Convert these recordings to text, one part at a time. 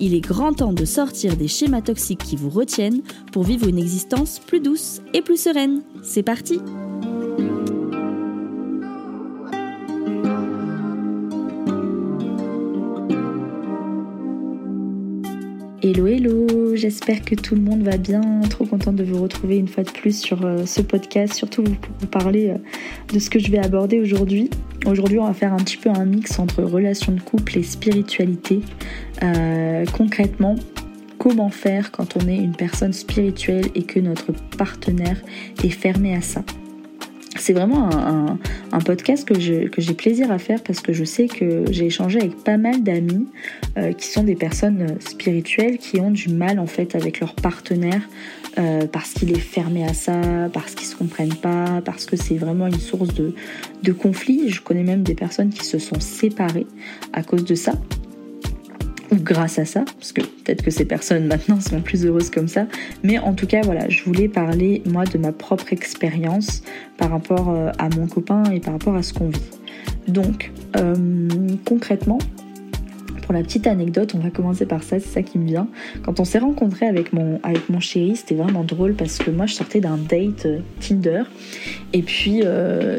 Il est grand temps de sortir des schémas toxiques qui vous retiennent pour vivre une existence plus douce et plus sereine. C'est parti Hello hello, j'espère que tout le monde va bien, trop contente de vous retrouver une fois de plus sur euh, ce podcast, surtout pour vous parler euh, de ce que je vais aborder aujourd'hui. Aujourd'hui on va faire un petit peu un mix entre relations de couple et spiritualité. Euh, concrètement, comment faire quand on est une personne spirituelle et que notre partenaire est fermé à ça? C'est vraiment un, podcast que, j'ai plaisir à faire parce que je sais que j'ai échangé avec pas mal d'amis euh, qui sont des personnes spirituelles qui ont du mal en fait avec leur partenaire euh, parce qu'il est fermé à ça, parce qu'ils se comprennent pas, parce que c'est vraiment une source de, de conflit. Je connais même des personnes qui se sont séparées à cause de ça grâce à ça, parce que peut-être que ces personnes maintenant sont plus heureuses comme ça, mais en tout cas voilà, je voulais parler moi de ma propre expérience par rapport euh, à mon copain et par rapport à ce qu'on vit. Donc euh, concrètement, pour la petite anecdote, on va commencer par ça, c'est ça qui me vient. Quand on s'est rencontré avec mon, avec mon chéri, c'était vraiment drôle parce que moi je sortais d'un date euh, Tinder et puis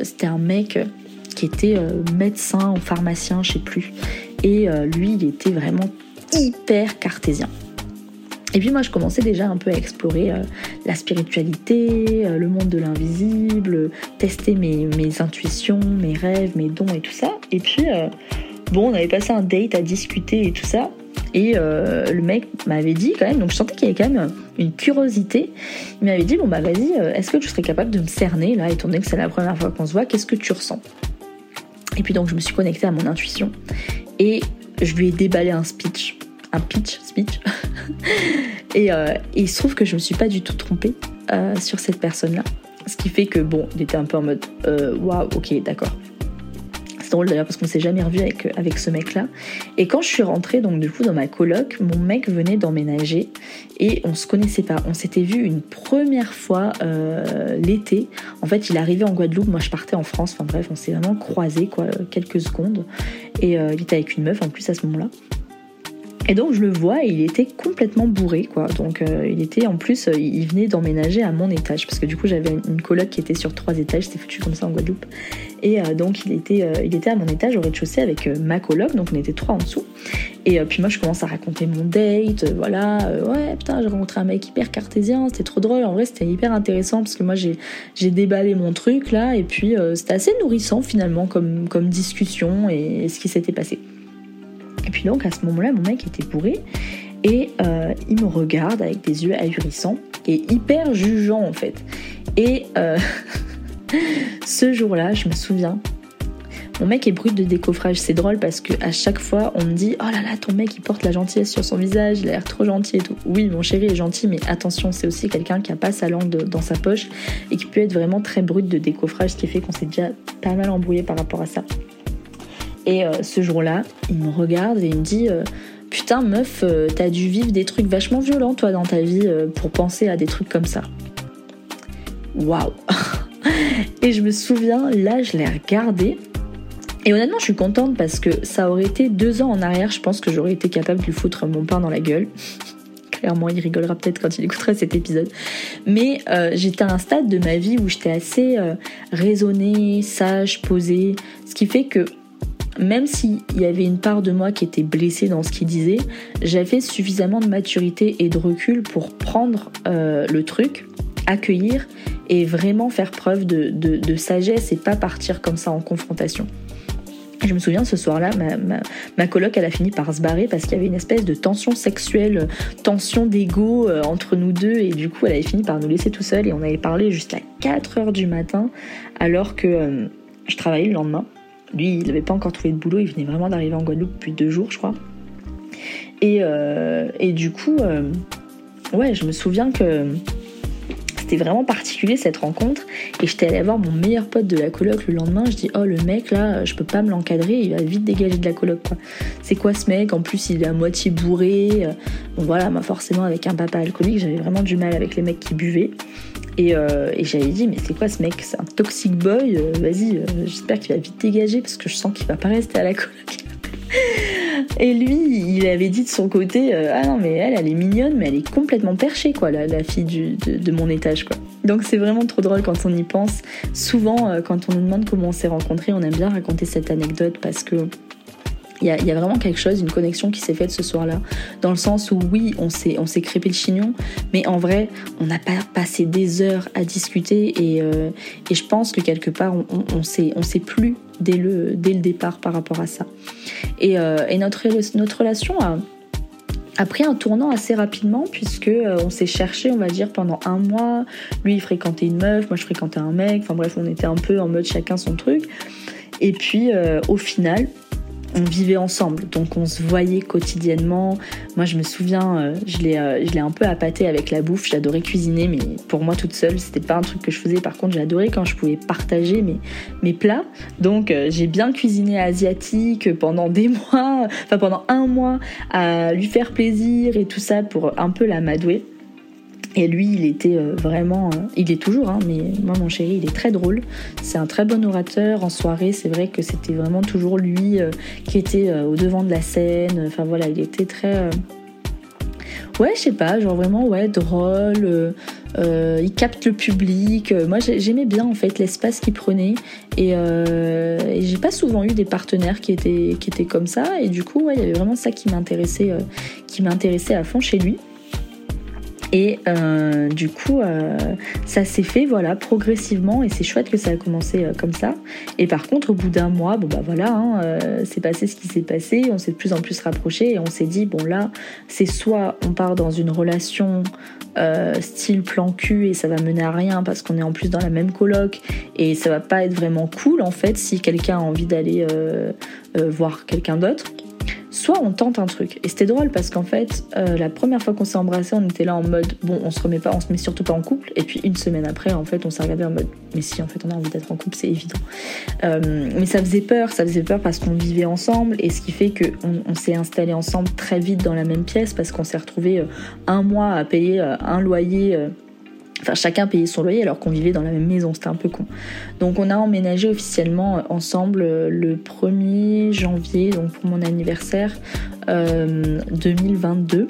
c'était un mec qui était médecin ou pharmacien, je sais plus. Et lui, il était vraiment hyper cartésien. Et puis moi, je commençais déjà un peu à explorer euh, la spiritualité, euh, le monde de l'invisible, tester mes, intuitions, mes rêves, mes dons et tout ça. Et puis, euh, bon, on avait passé un date à discuter et tout ça. Et le mec m'avait dit quand même, donc je sentais qu'il y avait quand même une curiosité. Il m'avait dit, bon bah vas-y, est-ce que tu serais capable de me cerner là, étant donné que c'est la première fois qu'on se voit, qu'est-ce que tu ressens? Et puis donc je me suis connectée à mon intuition. Et je lui ai déballé un speech, un pitch, speech. Euh, et, il se trouve que je me suis pas du tout trompée euh, sur cette personne-là. Ce qui fait que, bon, il était un peu en mode, euh, waouh, ok, d'accord. C'est drôle d'ailleurs parce qu'on s'est jamais revu avec, avec ce mec-là. Et quand je suis rentrée, donc du coup, dans ma coloc, mon mec venait d'emménager et on se connaissait pas. On s'était vu une première fois l'été. En fait, il arrivait en Guadeloupe, moi je partais en France. Enfin bref, on s'est vraiment croisés, quoi, quelques secondes. Et il était avec une meuf en plus à ce moment-là. Et donc je le vois et il était complètement bourré quoi. Donc euh, il était en plus, euh, il venait d'emménager à mon étage parce que du coup j'avais une coloc qui était sur trois étages, c'était foutu comme ça en Guadeloupe. Et euh, donc il était, il était à mon étage au rez-de-chaussée avec ma coloc, donc on était trois en dessous. Et puis moi je commence à raconter mon date, voilà, ouais putain j'ai rencontré un mec hyper cartésien, c'était trop drôle. En vrai c'était hyper intéressant parce que moi j'ai, déballé mon truc là et puis c'était assez nourrissant finalement comme, comme discussion et ce qui s'était passé. Et puis donc à ce moment-là, mon mec était bourré et euh, il me regarde avec des yeux ahurissants et hyper jugeant en fait. Et euh, ce jour-là, je me souviens, mon mec est brut de décoffrage. C'est drôle parce que à chaque fois, on me dit Oh là là, ton mec il porte la gentillesse sur son visage, il a l'air trop gentil et tout. Oui, mon chéri est gentil, mais attention, c'est aussi quelqu'un qui a pas sa langue dans sa poche et qui peut être vraiment très brut de décoffrage, ce qui fait qu'on s'est déjà pas mal embrouillé par rapport à ça. Et euh, ce jour-là, il me regarde et il me dit euh, Putain, meuf, euh, t'as dû vivre des trucs vachement violents, toi, dans ta vie, pour penser à des trucs comme ça. Waouh Et je me souviens, là, je l'ai regardé. Et honnêtement, je suis contente parce que ça aurait été deux ans en arrière, je pense que j'aurais été capable de lui foutre mon pain dans la gueule. Clairement, il rigolera peut-être quand il écoutera cet épisode. Mais j'étais à un stade de ma vie où j'étais assez raisonnée, sage, posée. Ce qui fait que même s'il y avait une part de moi qui était blessée dans ce qu'il disait, j'avais suffisamment de maturité et de recul pour prendre euh, le truc, accueillir et vraiment faire preuve de, sagesse et pas partir comme ça en confrontation. Je me souviens ce soir-là, ma, ma, coloc, elle a fini par se barrer parce qu'il y avait une espèce de tension sexuelle, tension d'ego euh, entre nous deux, et du coup, elle avait fini par nous laisser tout seuls et on avait parlé jusqu'à 4 heures du matin alors que euh, je travaillais le lendemain. Lui, il n'avait pas encore trouvé de boulot, il venait vraiment d'arriver en Guadeloupe depuis deux jours, je crois. Et, et du coup, ouais, je me souviens que c'était vraiment particulier cette rencontre. Et j'étais allée voir mon meilleur pote de la coloc le lendemain. Je dis Oh, le mec là, je peux pas me l'encadrer, il va vite dégager de la coloc. C'est quoi ce mec? En plus, il est à moitié bourré. Bon, voilà, moi, forcément, avec un papa alcoolique, j'avais vraiment du mal avec les mecs qui buvaient. Et, euh, j'avais dit, mais c'est quoi ce mec? C'est un toxic boy euh, Vas-y, euh, j'espère qu'il va vite dégager parce que je sens qu'il va pas rester à la coloc. Et lui, il avait dit de son côté Ah non, mais elle, elle est mignonne, mais elle est complètement perchée, quoi, la, fille de, mon étage, quoi. Donc c'est vraiment trop drôle quand on y pense. Souvent, quand on nous demande comment on s'est rencontrés, on aime bien raconter cette anecdote parce que il y, a, vraiment quelque chose, une connexion qui s'est faite ce soir-là, dans le sens où oui, on s'est, on crépé le chignon, mais en vrai, on n'a pas passé des heures à discuter et, euh, et je pense que quelque part, on, s'est, on plus dès le, dès le départ par rapport à ça. Et, euh, et notre, notre relation a, a pris un tournant assez rapidement puisque euh, on s'est cherché, on va dire, pendant un mois. Lui, il fréquentait une meuf, moi je fréquentais un mec. Enfin bref, on était un peu en mode chacun son truc. Et puis au final, on vivait ensemble, donc on se voyait quotidiennement. Moi, je me souviens, euh, je l'ai, euh, je l'ai un peu appâté avec la bouffe. J'adorais cuisiner, mais pour moi toute seule, c'était pas un truc que je faisais. Par contre, j'adorais quand je pouvais partager mes, mes plats. Donc, euh, j'ai bien cuisiné asiatique pendant des mois, enfin pendant un mois, à lui faire plaisir et tout ça pour un peu la madouer. Et lui, il était euh, vraiment, euh, il est toujours, hein, mais moi, mon chéri, il est très drôle. C'est un très bon orateur. En soirée, c'est vrai que c'était vraiment toujours lui euh, qui était au devant de la scène. Enfin voilà, il était très, ouais, je sais pas, genre vraiment, ouais, drôle. il capte le public. Moi, j'aimais bien en fait l'espace qu'il prenait. Et, j'ai pas souvent eu des partenaires qui étaient, qui étaient comme ça. Et du coup, ouais, il y avait vraiment ça qui m'intéressait, qui m'intéressait à fond chez lui. Et euh, du coup, euh, ça s'est fait voilà progressivement. Et c'est chouette que ça a commencé euh, comme ça. Et par contre, au bout d'un mois, bon bah voilà, hein, c'est passé ce qui s'est passé, on s'est de plus en plus rapproché et on s'est dit bon là, c'est soit on part dans une relation style plan cul et ça va mener à rien parce qu'on est en plus dans la même coloc et ça va pas être vraiment cool en fait si quelqu'un a envie d'aller voir quelqu'un d'autre soit on tente un truc. Et c'était drôle parce qu'en fait, euh, la première fois qu'on s'est embrassé, on était là en mode bon, on se remet pas, on se met surtout pas en couple. Et puis une semaine après, en fait, on s'est regardé en mode mais si, en fait, on a envie d'être en couple, c'est évident. Euh, mais ça faisait peur, ça faisait peur parce qu'on vivait ensemble et ce qui fait qu'on on, s'est installé ensemble très vite dans la même pièce parce qu'on s'est retrouvé euh, un mois à payer un loyer Enfin, chacun payait son loyer alors qu'on vivait dans la même maison, c'était un peu con. Donc on a emménagé officiellement ensemble euh, le 1er janvier, donc pour mon anniversaire 2022. Euh,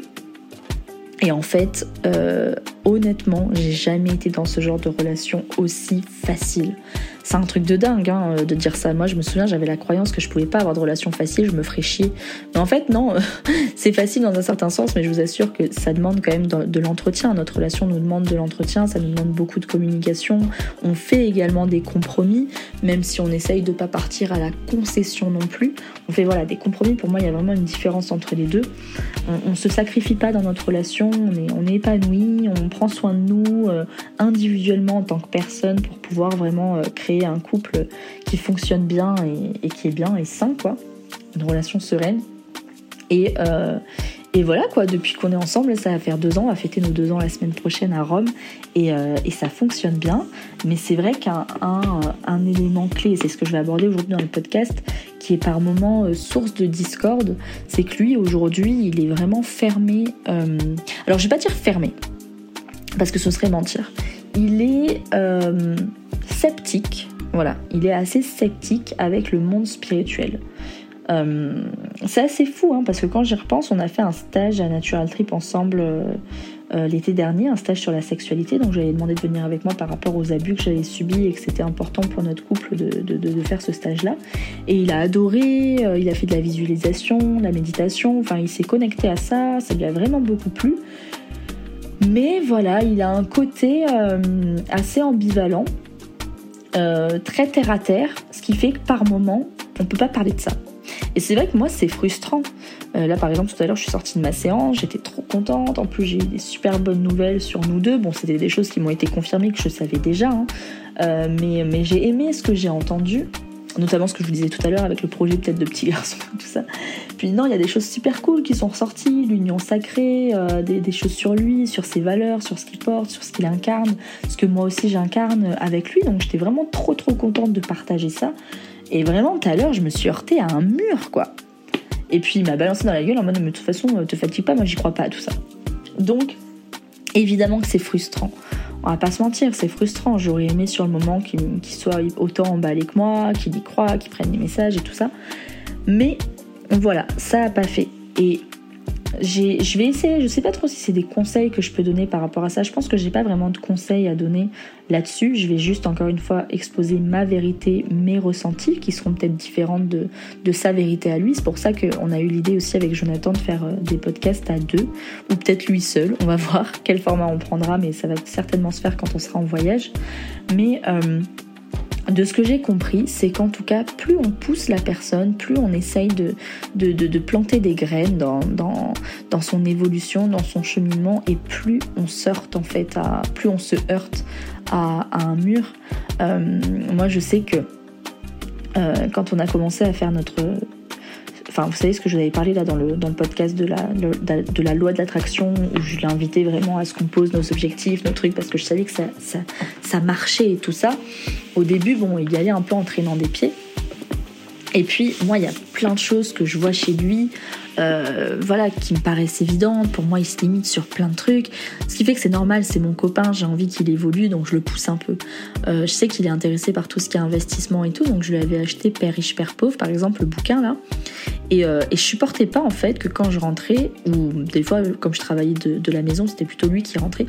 Et en fait, euh, honnêtement, j'ai jamais été dans ce genre de relation aussi facile. C'est un truc de dingue hein, de dire ça. Moi, je me souviens, j'avais la croyance que je pouvais pas avoir de relation facile, je me ferais chier. Mais en fait, non, c'est facile dans un certain sens, mais je vous assure que ça demande quand même de l'entretien. Notre relation nous demande de l'entretien, ça nous demande beaucoup de communication. On fait également des compromis, même si on essaye de pas partir à la concession non plus. On fait voilà des compromis. Pour moi, il y a vraiment une différence entre les deux. On, on se sacrifie pas dans notre relation, on est, on est épanoui, on prend soin de nous euh, individuellement en tant que personne pour pouvoir vraiment euh, créer un couple qui fonctionne bien et, qui est bien et sain, quoi. Une relation sereine. Et, euh, et voilà quoi, depuis qu'on est ensemble, ça va faire deux ans, on va fêter nos deux ans la semaine prochaine à Rome et, et ça fonctionne bien. Mais c'est vrai qu'un un, élément clé, c'est ce que je vais aborder aujourd'hui dans le podcast, qui est par moments source de discorde, c'est que lui aujourd'hui il est vraiment fermé. alors je vais pas dire fermé, parce que ce serait mentir. Il est euh, sceptique, voilà, il est assez sceptique avec le monde spirituel. Euh, c'est assez fou, hein, parce que quand j'y repense, on a fait un stage à Natural Trip ensemble euh, l'été dernier, un stage sur la sexualité, donc j'avais demandé de venir avec moi par rapport aux abus que j'avais subis et que c'était important pour notre couple de, de faire ce stage-là. Et il a adoré, il a fait de la visualisation, de la méditation, enfin il s'est connecté à ça, ça lui a vraiment beaucoup plu. Mais voilà, il a un côté euh, assez ambivalent, euh, très terre à terre, ce qui fait que par moment, on ne peut pas parler de ça. Et c'est vrai que moi, c'est frustrant. Euh, là, par exemple, tout à l'heure, je suis sortie de ma séance, j'étais trop contente. En plus, j'ai eu des super bonnes nouvelles sur nous deux. Bon, c'était des choses qui m'ont été confirmées que je savais déjà, hein. mais, mais j'ai aimé ce que j'ai entendu. notamment ce que je vous disais tout à l'heure avec le projet peut-être de petits garçons, tout ça. Puis non, il y a des choses super cool qui sont ressorties, l'union sacrée, euh, des, choses sur lui, sur ses valeurs, sur ce qu'il porte, sur ce qu'il incarne, ce que moi aussi j'incarne avec lui. Donc j'étais vraiment trop trop contente de partager ça. Et vraiment tout à l'heure, je me suis heurtée à un mur, quoi. Et puis il m'a balancé dans la gueule en mode, mais de toute façon, euh, te fatigue pas, moi j'y crois pas à tout ça. Donc, évidemment que c'est frustrant on va pas se mentir, c'est frustrant. J'aurais aimé sur le moment qu'il soit autant emballé que moi, qu'il y croit, qu'il prenne les messages et tout ça. Mais voilà, ça a pas fait. Et je vais essayer, je sais pas trop si c'est des conseils que je peux donner par rapport à ça. Je pense que j'ai pas vraiment de conseils à donner là-dessus. Je vais juste encore une fois exposer ma vérité, mes ressentis qui seront peut-être différentes de, de, sa vérité à lui. C'est pour ça qu'on a eu l'idée aussi avec Jonathan de faire euh, des podcasts à deux ou peut-être lui seul. On va voir quel format on prendra, mais ça va certainement se faire quand on sera en voyage. Mais euh, de ce que j'ai compris, c'est qu'en tout cas, plus on pousse la personne, plus on essaye de, planter des graines dans, son évolution, dans son cheminement, et plus on se heurte en fait, à, plus on se heurte à, un mur. Euh, moi, je sais que euh, quand on a commencé à faire notre Enfin, vous savez ce que je vous avais parlé là dans le, podcast de la, de la loi de l'attraction, où je l'ai invité vraiment à ce qu'on pose nos objectifs, nos trucs, parce que je savais que ça, ça, ça marchait et tout ça. Au début, bon, il y allait un peu en traînant des pieds. Et puis, moi, il y a plein de choses que je vois chez lui, euh, voilà, qui me paraissent évidentes. Pour moi, il se limite sur plein de trucs. Ce qui fait que c'est normal, c'est mon copain, j'ai envie qu'il évolue, donc je le pousse un peu. Euh, je sais qu'il est intéressé par tout ce qui est investissement et tout, donc je lui avais acheté Père riche, Père pauvre, par exemple, le bouquin là. Et, euh, et je supportais pas en fait que quand je rentrais, ou des fois, comme je travaillais de, la maison, c'était plutôt lui qui rentrait.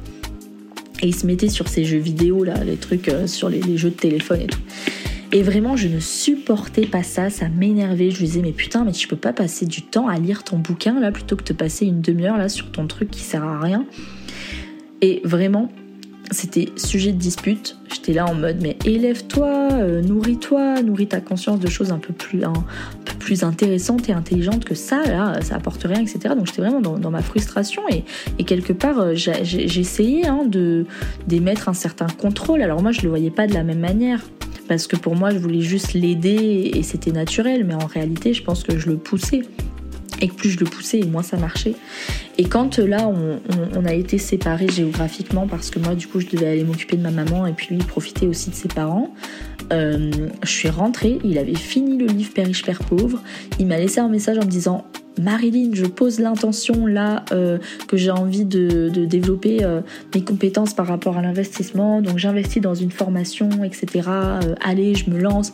Et il se mettait sur ses jeux vidéo, là, les trucs sur les, les jeux de téléphone et tout. Et vraiment, je ne supportais pas ça, ça m'énervait. Je lui disais, mais putain, mais tu peux pas passer du temps à lire ton bouquin là plutôt que de passer une demi-heure là sur ton truc qui sert à rien. Et vraiment, c'était sujet de dispute. J'étais là en mode, mais élève-toi, euh, nourris-toi, nourris ta conscience de choses un peu plus, intéressantes et intelligentes que ça. Là, ça apporte rien, etc. Donc j'étais vraiment dans, ma frustration et, quelque part, euh, j'essayais hein, d'émettre un certain contrôle. Alors moi, je le voyais pas de la même manière parce que pour moi, je voulais juste l'aider et c'était naturel, mais en réalité, je pense que je le poussais. Et que plus je le poussais, moins ça marchait. Et quand euh, là, on, a été séparés géographiquement, parce que moi, du coup, je devais aller m'occuper de ma maman et puis lui, profiter aussi de ses parents, euh, je suis rentrée, il avait fini le livre Père riche, Père pauvre. Il m'a laissé un message en me disant Marilyn, je pose l'intention là euh, que j'ai envie de, développer euh, mes compétences par rapport à l'investissement, donc j'investis dans une formation, etc. Euh, allez, je me lance.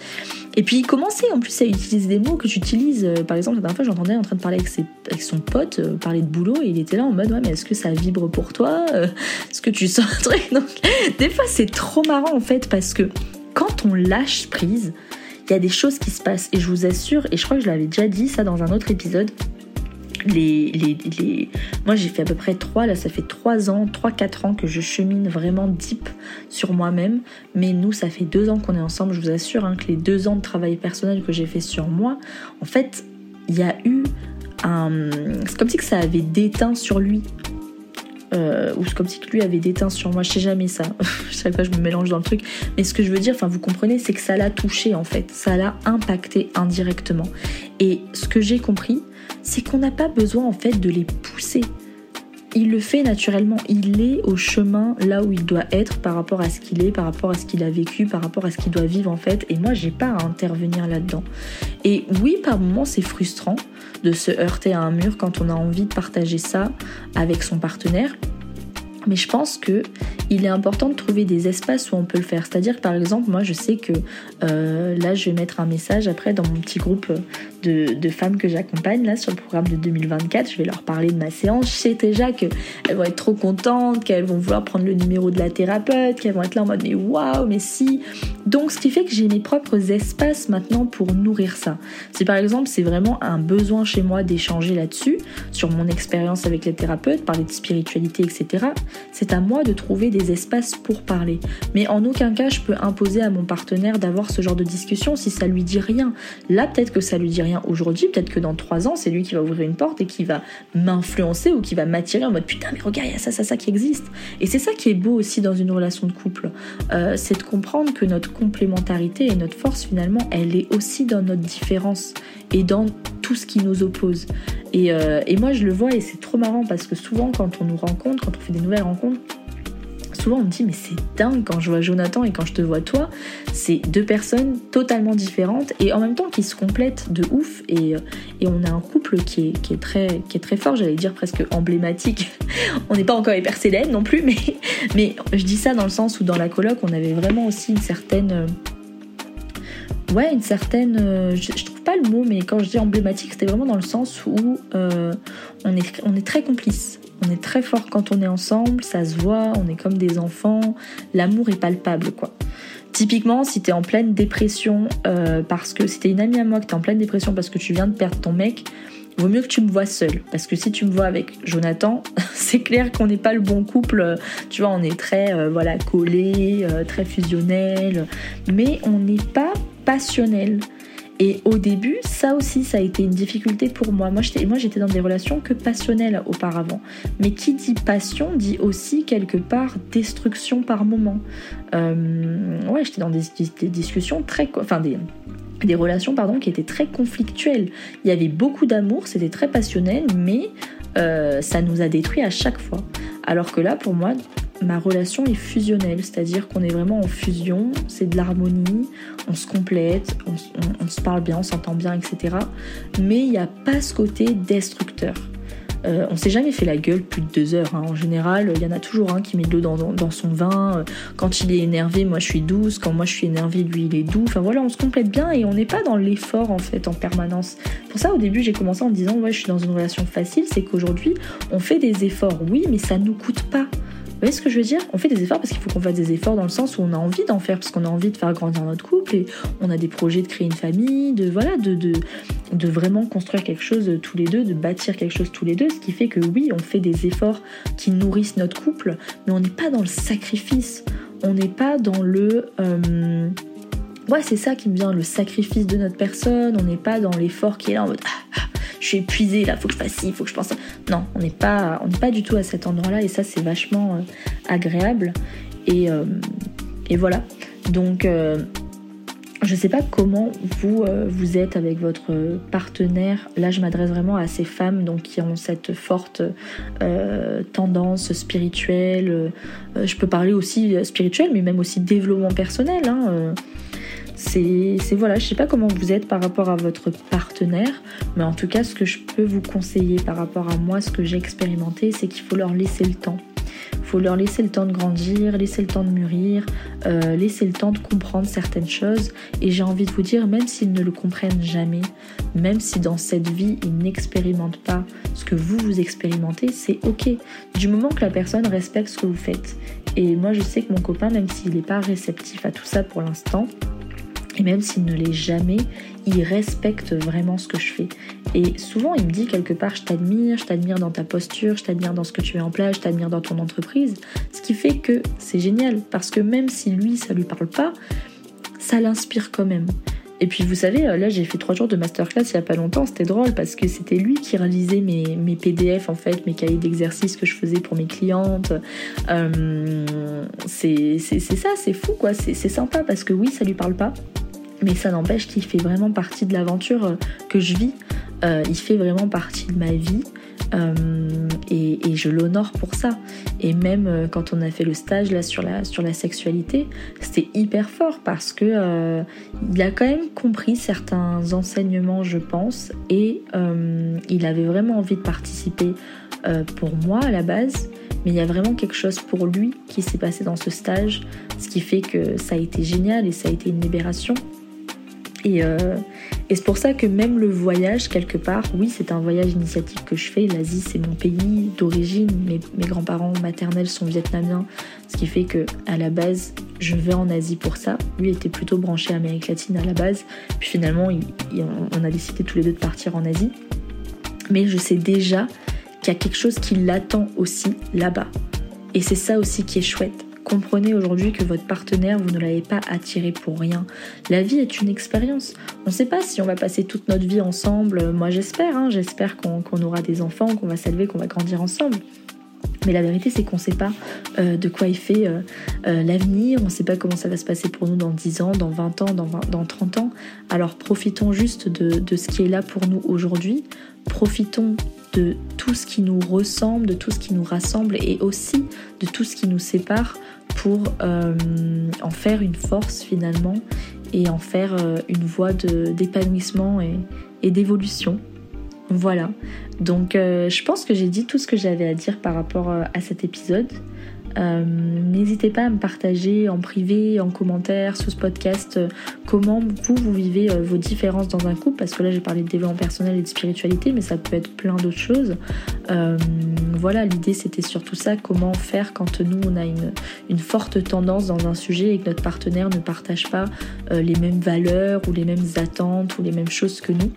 Et puis il commençait en plus à utiliser des mots que j'utilise. par exemple, la dernière fois, j'entendais en train de parler avec, son pote, parler de boulot, et il était là en mode ouais, mais est-ce que ça vibre pour toi Est-ce que tu sens un truc? Donc, des fois, c'est trop marrant en fait parce que quand on lâche prise, il y a des choses qui se passent. Et je vous assure, et je crois que je l'avais déjà dit ça dans un autre épisode, les, les, Moi j'ai fait à peu près 3, là ça fait 3 ans, 3-4 ans que je chemine vraiment deep sur moi-même. Mais nous ça fait 2 ans qu'on est ensemble, je vous assure hein, que les 2 ans de travail personnel que j'ai fait sur moi, en fait il y a eu un... C'est comme si que ça avait déteint sur lui euh, ou c'est comme si lui avait déteint sur moi, je sais jamais ça, je sais pas, je me mélange dans le truc, mais ce que je veux dire, enfin vous comprenez, c'est que ça l'a touché en fait, ça l'a impacté indirectement. Et ce que j'ai compris, c'est qu'on n'a pas besoin en fait de les pousser. Il le fait naturellement, il est au chemin là où il doit être par rapport à ce qu'il est, par rapport à ce qu'il a vécu, par rapport à ce qu'il doit vivre en fait, et moi j'ai pas à intervenir là-dedans. Et oui, par moments c'est frustrant, de se heurter à un mur quand on a envie de partager ça avec son partenaire. Mais je pense que il est important de trouver des espaces où on peut le faire. C'est-à-dire par exemple, moi je sais que euh, là je vais mettre un message après dans mon petit groupe de, femmes que j'accompagne là sur le programme de 2024. Je vais leur parler de ma séance. Je sais déjà qu'elles vont être trop contentes, qu'elles vont vouloir prendre le numéro de la thérapeute, qu'elles vont être là en mode mais waouh, mais si. Donc ce qui fait que j'ai mes propres espaces maintenant pour nourrir ça. Si par exemple c'est vraiment un besoin chez moi d'échanger là-dessus, sur mon expérience avec les thérapeutes, parler de spiritualité, etc., c'est à moi de trouver des espaces pour parler. Mais en aucun cas je peux imposer à mon partenaire d'avoir ce genre de discussion si ça lui dit rien. Là peut-être que ça lui dit rien aujourd'hui, peut-être que dans trois ans, c'est lui qui va ouvrir une porte et qui va m'influencer ou qui va m'attirer en mode putain, mais regarde, il y a ça, ça, ça qui existe. Et c'est ça qui est beau aussi dans une relation de couple, euh, c'est de comprendre que notre complémentarité et notre force finalement, elle est aussi dans notre différence et dans tout ce qui nous oppose. Et, euh, et moi, je le vois et c'est trop marrant parce que souvent, quand on nous rencontre, quand on fait des nouvelles rencontres, souvent on me dit mais c'est dingue quand je vois Jonathan et quand je te vois toi, c'est deux personnes totalement différentes et en même temps qui se complètent de ouf et, et on a un couple qui est, qui est, très, qui est très fort, j'allais dire presque emblématique. on n'est pas encore hyper célèbre non plus, mais, mais je dis ça dans le sens où dans la coloc on avait vraiment aussi une certaine... Ouais, une certaine... Je, je pas le mot, mais quand je dis emblématique, c'était vraiment dans le sens où euh, on, est, on est très complices. On est très fort quand on est ensemble, ça se voit, on est comme des enfants, l'amour est palpable quoi. Typiquement, si t'es en pleine dépression euh, parce que si t'es une amie à moi que t'es en pleine dépression parce que tu viens de perdre ton mec, vaut mieux que tu me vois seule. Parce que si tu me vois avec Jonathan, c'est clair qu'on n'est pas le bon couple. Tu vois, on est très euh, voilà collé, euh, très fusionnel, mais on n'est pas passionnel. Et au début, ça aussi, ça a été une difficulté pour moi. Moi, j'étais, dans des relations que passionnelles auparavant. Mais qui dit passion dit aussi quelque part destruction par moment. Euh, ouais, j'étais dans des, discussions très, enfin des des relations pardon qui étaient très conflictuelles. Il y avait beaucoup d'amour, c'était très passionnel, mais euh, ça nous a détruit à chaque fois. Alors que là, pour moi, ma relation est fusionnelle, c'est-à-dire qu'on est vraiment en fusion, c'est de l'harmonie, on se complète, on, se parle bien, on s'entend bien, etc. Mais il n'y a pas ce côté destructeur. Euh, on s'est jamais fait la gueule plus de deux heures. Hein. En général, il y en a toujours un qui met de l'eau dans, son vin. Euh, quand il est énervé, moi je suis douce. Quand moi je suis énervée, lui il est doux. Enfin voilà, on se complète bien et on n'est pas dans l'effort en fait en permanence. Pour ça, au début, j'ai commencé en me disant ouais, je suis dans une relation facile. C'est qu'aujourd'hui, on fait des efforts, oui, mais ça nous coûte pas voyez ce que je veux dire? On fait des efforts parce qu'il faut qu'on fasse des efforts dans le sens où on a envie d'en faire, parce qu'on a envie de faire grandir notre couple et on a des projets de créer une famille, de voilà, de, de, de vraiment construire quelque chose tous les deux, de bâtir quelque chose tous les deux, ce qui fait que oui, on fait des efforts qui nourrissent notre couple, mais on n'est pas dans le sacrifice, on n'est pas dans le... Euh, ouais, c'est ça qui me vient, le sacrifice de notre personne, on n'est pas dans l'effort qui est là en mode... Ah, ah, je suis épuisée là, faut que je fasse ci, faut que je pense ça. Non, on n'est pas, on n'est pas du tout à cet endroit-là et ça c'est vachement euh, agréable. Et, euh, et, voilà. Donc euh, je sais pas comment vous vous êtes avec votre partenaire. Là, je m'adresse vraiment à ces femmes donc qui ont cette forte tendance spirituelle. je peux parler aussi spirituelle, mais même aussi développement personnel. Hein, c'est voilà, je sais pas comment vous êtes par rapport à votre partenaire, mais en tout cas, ce que je peux vous conseiller par rapport à moi, ce que j'ai expérimenté, c'est qu'il faut leur laisser le temps. Il faut leur laisser le temps de grandir, laisser le temps de mûrir, euh, laisser le temps de comprendre certaines choses. Et j'ai envie de vous dire, même s'ils ne le comprennent jamais, même si dans cette vie ils n'expérimentent pas ce que vous vous expérimentez, c'est ok. Du moment que la personne respecte ce que vous faites. Et moi, je sais que mon copain, même s'il n'est pas réceptif à tout ça pour l'instant, et même s'il ne l'est jamais, il respecte vraiment ce que je fais. Et souvent, il me dit quelque part, je t'admire, je t'admire dans ta posture, je t'admire dans ce que tu mets en place, je t'admire dans ton entreprise. Ce qui fait que c'est génial, parce que même si lui, ça lui parle pas, ça l'inspire quand même. Et puis vous savez, là j'ai fait trois jours de masterclass il y a pas longtemps, c'était drôle parce que c'était lui qui réalisait mes, PDF en fait, mes cahiers d'exercice que je faisais pour mes clientes. Euh, c'est ça, c'est fou quoi, c'est sympa parce que oui, ça lui parle pas, mais ça n'empêche qu'il fait vraiment partie de l'aventure euh, que je vis. Euh, il fait vraiment partie de ma vie. Euh, et, je l'honore pour ça. Et même quand on a fait le stage là sur la, sur la sexualité, c'était hyper fort parce que il a quand même compris certains enseignements, je pense, et il avait vraiment envie de participer pour moi à la base. Mais il y a vraiment quelque chose pour lui qui s'est passé dans ce stage, ce qui fait que ça a été génial et ça a été une libération. Euh, et, c'est pour ça que même le voyage, quelque part, oui, c'est un voyage initiatique que je fais. L'Asie, c'est mon pays d'origine. Mes, grands-parents maternels sont vietnamiens, ce qui fait que à la base, je vais en Asie pour ça. Lui était plutôt branché Amérique latine à la base. Puis finalement, on a décidé tous les deux de partir en Asie. Mais je sais déjà qu'il y a quelque chose qui l'attend aussi là-bas. Et c'est ça aussi qui est chouette Comprenez aujourd'hui que votre partenaire, vous ne l'avez pas attiré pour rien. La vie est une expérience. On ne sait pas si on va passer toute notre vie ensemble. Moi j'espère, hein. j'espère qu'on aura des enfants, qu'on va s'élever, qu'on va grandir ensemble. Mais la vérité, c'est qu'on ne sait pas euh, de quoi il fait euh, euh, l'avenir, on ne sait pas comment ça va se passer pour nous dans 10 ans, dans 20 ans, dans, dans 30 ans. Alors profitons juste de, ce qui est là pour nous aujourd'hui. Profitons de tout ce qui nous ressemble, de tout ce qui nous rassemble et aussi de tout ce qui nous sépare pour en faire une force finalement et en faire une voie d'épanouissement et, d'évolution. Voilà, donc euh, je pense que j'ai dit tout ce que j'avais à dire par rapport euh, à cet épisode. Euh, n'hésitez pas à me partager en privé, en commentaire sous ce podcast comment vous, vivez vos différences dans un couple, parce que là j'ai parlé de développement personnel et de spiritualité, mais ça peut être plein d'autres choses. voilà, l'idée c'était surtout ça, comment faire quand nous on a une, forte tendance dans un sujet et que notre partenaire ne partage pas les mêmes valeurs ou les mêmes attentes ou les mêmes choses que nous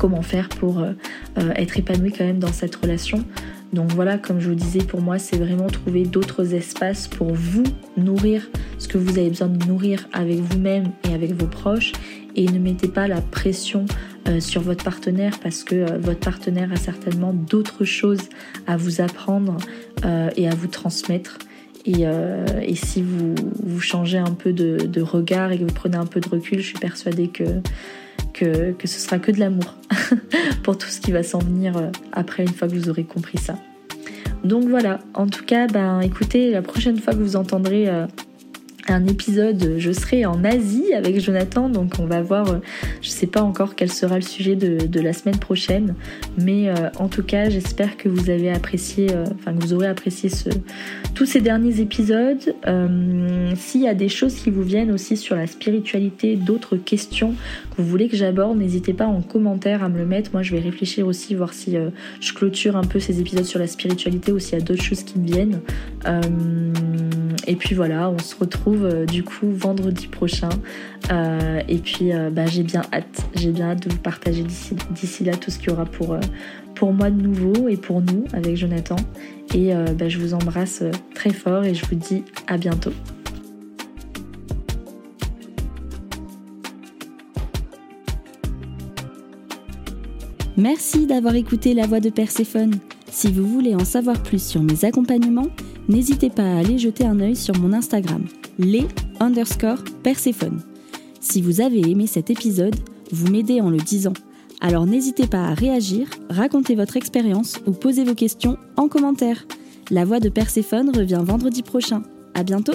comment faire pour euh, euh, être épanoui quand même dans cette relation. Donc voilà, comme je vous disais, pour moi, c'est vraiment trouver d'autres espaces pour vous nourrir ce que vous avez besoin de nourrir avec vous-même et avec vos proches. Et ne mettez pas la pression euh, sur votre partenaire parce que votre partenaire a certainement d'autres choses à vous apprendre et à vous transmettre. Et, si vous, changez un peu de, regard et que vous prenez un peu de recul, je suis persuadée que que, ce sera que de l'amour pour tout ce qui va s'en venir euh, après une fois que vous aurez compris ça. Donc voilà, en tout cas, ben écoutez, la prochaine fois que vous entendrez un épisode, je serai en Asie avec Jonathan, donc on va voir, euh, je sais pas encore quel sera le sujet de, la semaine prochaine, mais euh, en tout cas j'espère que vous avez apprécié, euh, enfin que vous aurez apprécié ce, tous ces derniers épisodes. S'il y a des choses qui vous viennent aussi sur la spiritualité, d'autres questions que vous voulez que j'aborde, n'hésitez pas en commentaire à me le mettre, moi je vais réfléchir aussi, voir si je clôture un peu ces épisodes sur la spiritualité ou s'il y a d'autres choses qui me viennent. Et puis voilà, on se retrouve euh, du coup vendredi prochain. Euh, et puis euh, bah, j'ai bien hâte, j'ai bien hâte de vous partager d'ici là tout ce qu'il y aura pour, pour moi de nouveau et pour nous avec Jonathan. Et bah, je vous embrasse très fort et je vous dis à bientôt. Merci d'avoir écouté la voix de Perséphone. Si vous voulez en savoir plus sur mes accompagnements, n'hésitez pas à aller jeter un œil sur mon Instagram les underscore Perséphone. Si vous avez aimé cet épisode, vous m'aidez en le disant. Alors n'hésitez pas à réagir, raconter votre expérience ou poser vos questions en commentaire. La voix de Perséphone revient vendredi prochain. À bientôt!